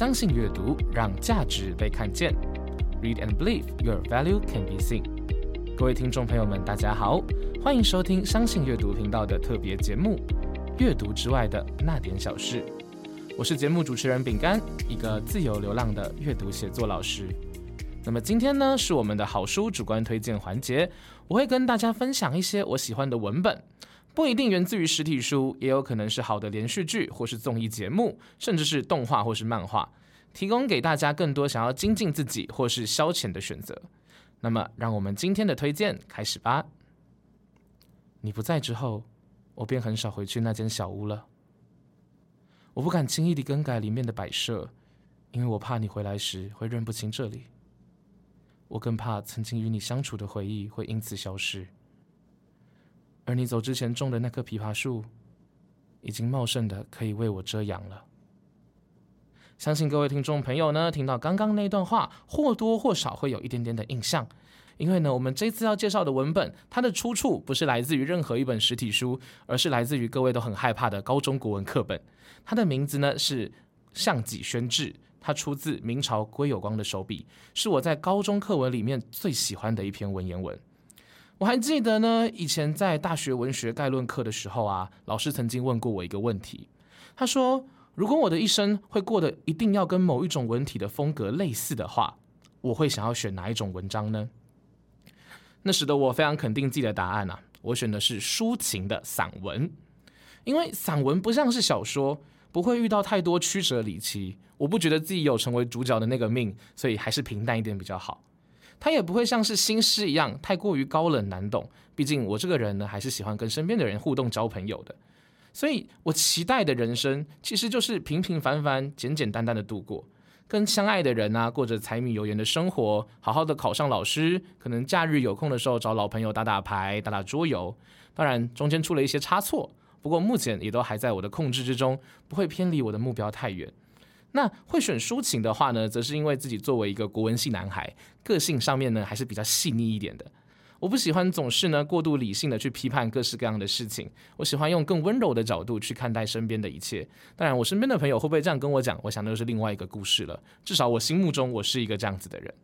相信阅读，让价值被看见。Read and believe your value can be seen。各位听众朋友们，大家好，欢迎收听相信阅读频道的特别节目《阅读之外的那点小事》。我是节目主持人饼干，一个自由流浪的阅读写作老师。那么今天呢，是我们的好书主观推荐环节，我会跟大家分享一些我喜欢的文本。不一定源自于实体书，也有可能是好的连续剧或是综艺节目，甚至是动画或是漫画，提供给大家更多想要精进自己或是消遣的选择。那么，让我们今天的推荐开始吧。你不在之后，我便很少回去那间小屋了。我不敢轻易地更改里面的摆设，因为我怕你回来时会认不清这里。我更怕曾经与你相处的回忆会因此消失。而你走之前种的那棵枇杷树，已经茂盛的可以为我遮阳了。相信各位听众朋友呢，听到刚刚那段话，或多或少会有一点点的印象。因为呢，我们这次要介绍的文本，它的出处不是来自于任何一本实体书，而是来自于各位都很害怕的高中国文课本。它的名字呢是《项脊轩志》，它出自明朝归有光的手笔，是我在高中课文里面最喜欢的一篇文言文。我还记得呢，以前在大学文学概论课的时候啊，老师曾经问过我一个问题。他说：“如果我的一生会过得一定要跟某一种文体的风格类似的话，我会想要选哪一种文章呢？”那使得我非常肯定自己的答案啊，我选的是抒情的散文，因为散文不像是小说，不会遇到太多曲折离奇，我不觉得自己有成为主角的那个命，所以还是平淡一点比较好。他也不会像是新诗一样太过于高冷难懂，毕竟我这个人呢，还是喜欢跟身边的人互动交朋友的，所以我期待的人生其实就是平平凡凡、简简单单的度过，跟相爱的人啊，过着柴米油盐的生活，好好的考上老师，可能假日有空的时候找老朋友打打牌、打打桌游，当然中间出了一些差错，不过目前也都还在我的控制之中，不会偏离我的目标太远。那会选抒情的话呢，则是因为自己作为一个国文系男孩，个性上面呢还是比较细腻一点的。我不喜欢总是呢过度理性的去批判各式各样的事情，我喜欢用更温柔的角度去看待身边的一切。当然，我身边的朋友会不会这样跟我讲，我想那是另外一个故事了。至少我心目中我是一个这样子的人。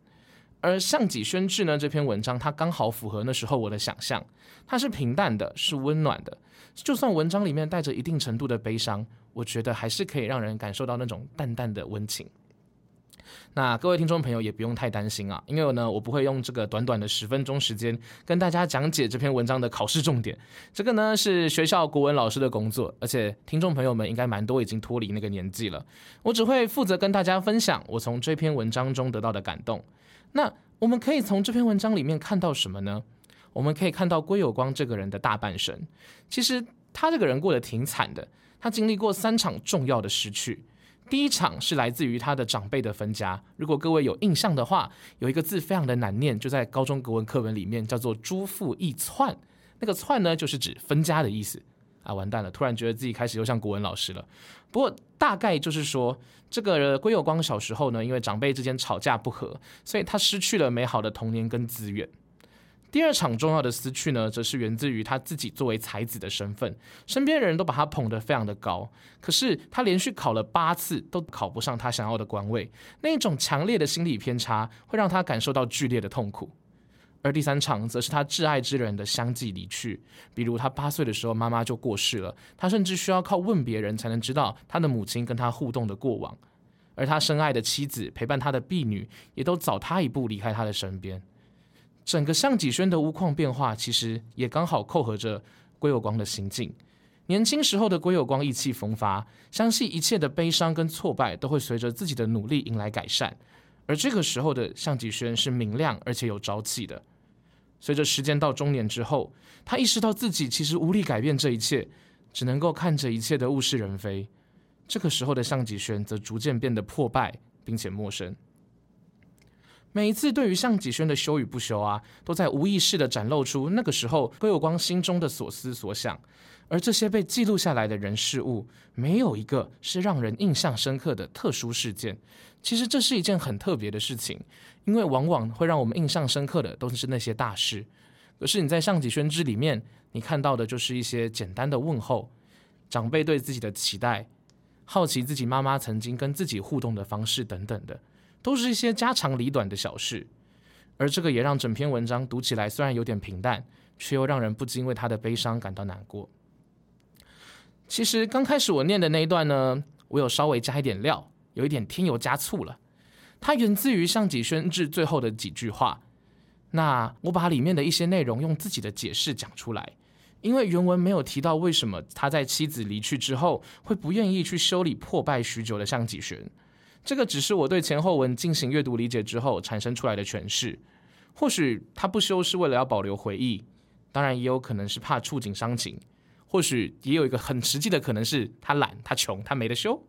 而《项脊轩志》呢这篇文章，它刚好符合那时候我的想象，它是平淡的，是温暖的。就算文章里面带着一定程度的悲伤。我觉得还是可以让人感受到那种淡淡的温情。那各位听众朋友也不用太担心啊，因为呢，我不会用这个短短的十分钟时间跟大家讲解这篇文章的考试重点。这个呢是学校国文老师的工作，而且听众朋友们应该蛮多已经脱离那个年纪了。我只会负责跟大家分享我从这篇文章中得到的感动。那我们可以从这篇文章里面看到什么呢？我们可以看到归有光这个人的大半生，其实他这个人过得挺惨的。他经历过三场重要的失去，第一场是来自于他的长辈的分家。如果各位有印象的话，有一个字非常的难念，就在高中国文课文里面叫做“朱父一篡”，那个“篡”呢就是指分家的意思啊！完蛋了，突然觉得自己开始又像国文老师了。不过大概就是说，这个归有光小时候呢，因为长辈之间吵架不和，所以他失去了美好的童年跟资源。第二场重要的失去呢，则是源自于他自己作为才子的身份，身边人都把他捧得非常的高，可是他连续考了八次都考不上他想要的官位，那一种强烈的心理偏差会让他感受到剧烈的痛苦。而第三场则是他挚爱之人的相继离去，比如他八岁的时候妈妈就过世了，他甚至需要靠问别人才能知道他的母亲跟他互动的过往，而他深爱的妻子陪伴他的婢女也都早他一步离开他的身边。整个项脊轩的屋况变化，其实也刚好扣合着归有光的心境。年轻时候的归有光意气风发，相信一切的悲伤跟挫败都会随着自己的努力迎来改善。而这个时候的项脊轩是明亮而且有朝气的。随着时间到中年之后，他意识到自己其实无力改变这一切，只能够看着一切的物是人非。这个时候的项脊轩则逐渐变得破败并且陌生。每一次对于项脊轩的修与不修啊，都在无意识的展露出那个时候归有光心中的所思所想。而这些被记录下来的人事物，没有一个是让人印象深刻的特殊事件。其实这是一件很特别的事情，因为往往会让我们印象深刻的都是那些大事。可是你在项脊轩之里面，你看到的就是一些简单的问候，长辈对自己的期待，好奇自己妈妈曾经跟自己互动的方式等等的，都是一些家长里短的小事。而这个也让整篇文章读起来虽然有点平淡，却又让人不禁为他的悲伤感到难过。其实刚开始我念的那一段呢，我有稍微加一点料，有一点添油加醋了。它源自于上己宣志最后的几句话。那我把里面的一些内容用自己的解释讲出来。因为原文没有提到为什么他在妻子离去之后会不愿意去修理破败许久的象脊玄，这个只是我对前后文进行阅读理解之后产生出来的诠释。或许他不修是为了要保留回忆，当然也有可能是怕触景伤情，或许也有一个很实际的可能是他懒、他穷、他没得修。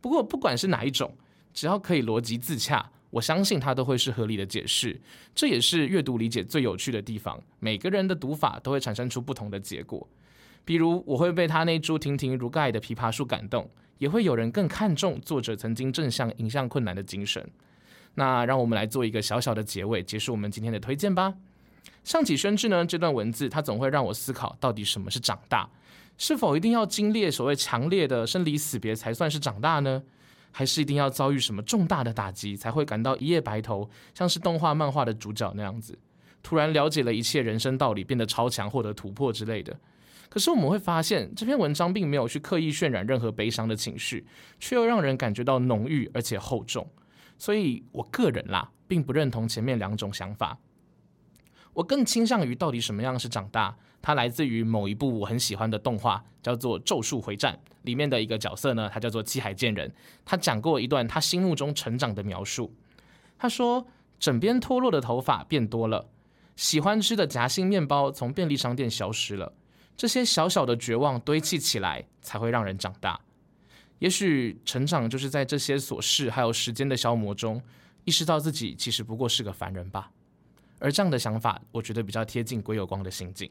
不过不管是哪一种，只要可以逻辑自洽。我相信它都会是合理的解释，这也是阅读理解最有趣的地方。每个人的读法都会产生出不同的结果。比如，我会被他那株亭亭如盖的枇杷树感动，也会有人更看重作者曾经正向迎向困难的精神。那让我们来做一个小小的结尾，结束我们今天的推荐吧。上起宣志呢，这段文字它总会让我思考，到底什么是长大？是否一定要经历所谓强烈的生离死别才算是长大呢？还是一定要遭遇什么重大的打击，才会感到一夜白头，像是动画、漫画的主角那样子，突然了解了一切人生道理，变得超强，获得突破之类的。可是我们会发现，这篇文章并没有去刻意渲染任何悲伤的情绪，却又让人感觉到浓郁而且厚重。所以我个人啦，并不认同前面两种想法。我更倾向于到底什么样是长大？它来自于某一部我很喜欢的动画，叫做《咒术回战》里面的一个角色呢，他叫做七海健人。他讲过一段他心目中成长的描述。他说：“枕边脱落的头发变多了，喜欢吃的夹心面包从便利商店消失了。这些小小的绝望堆砌起来，才会让人长大。也许成长就是在这些琐事还有时间的消磨中，意识到自己其实不过是个凡人吧。而这样的想法，我觉得比较贴近鬼有光的心境。”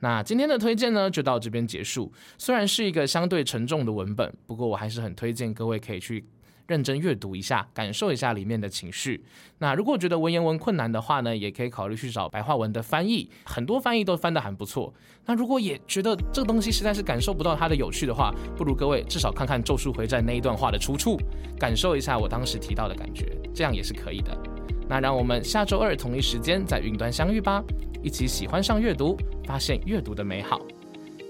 那今天的推荐呢，就到这边结束。虽然是一个相对沉重的文本，不过我还是很推荐各位可以去认真阅读一下，感受一下里面的情绪。那如果觉得文言文困难的话呢，也可以考虑去找白话文的翻译，很多翻译都翻得很不错。那如果也觉得这个东西实在是感受不到它的有趣的话，不如各位至少看看《咒术回战》那一段话的出处，感受一下我当时提到的感觉，这样也是可以的。那让我们下周二同一时间在云端相遇吧，一起喜欢上阅读，发现阅读的美好。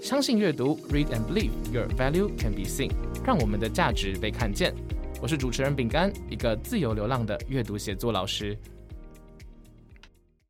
相信阅读，Read and believe your value can be seen，让我们的价值被看见。我是主持人饼干，一个自由流浪的阅读写作老师。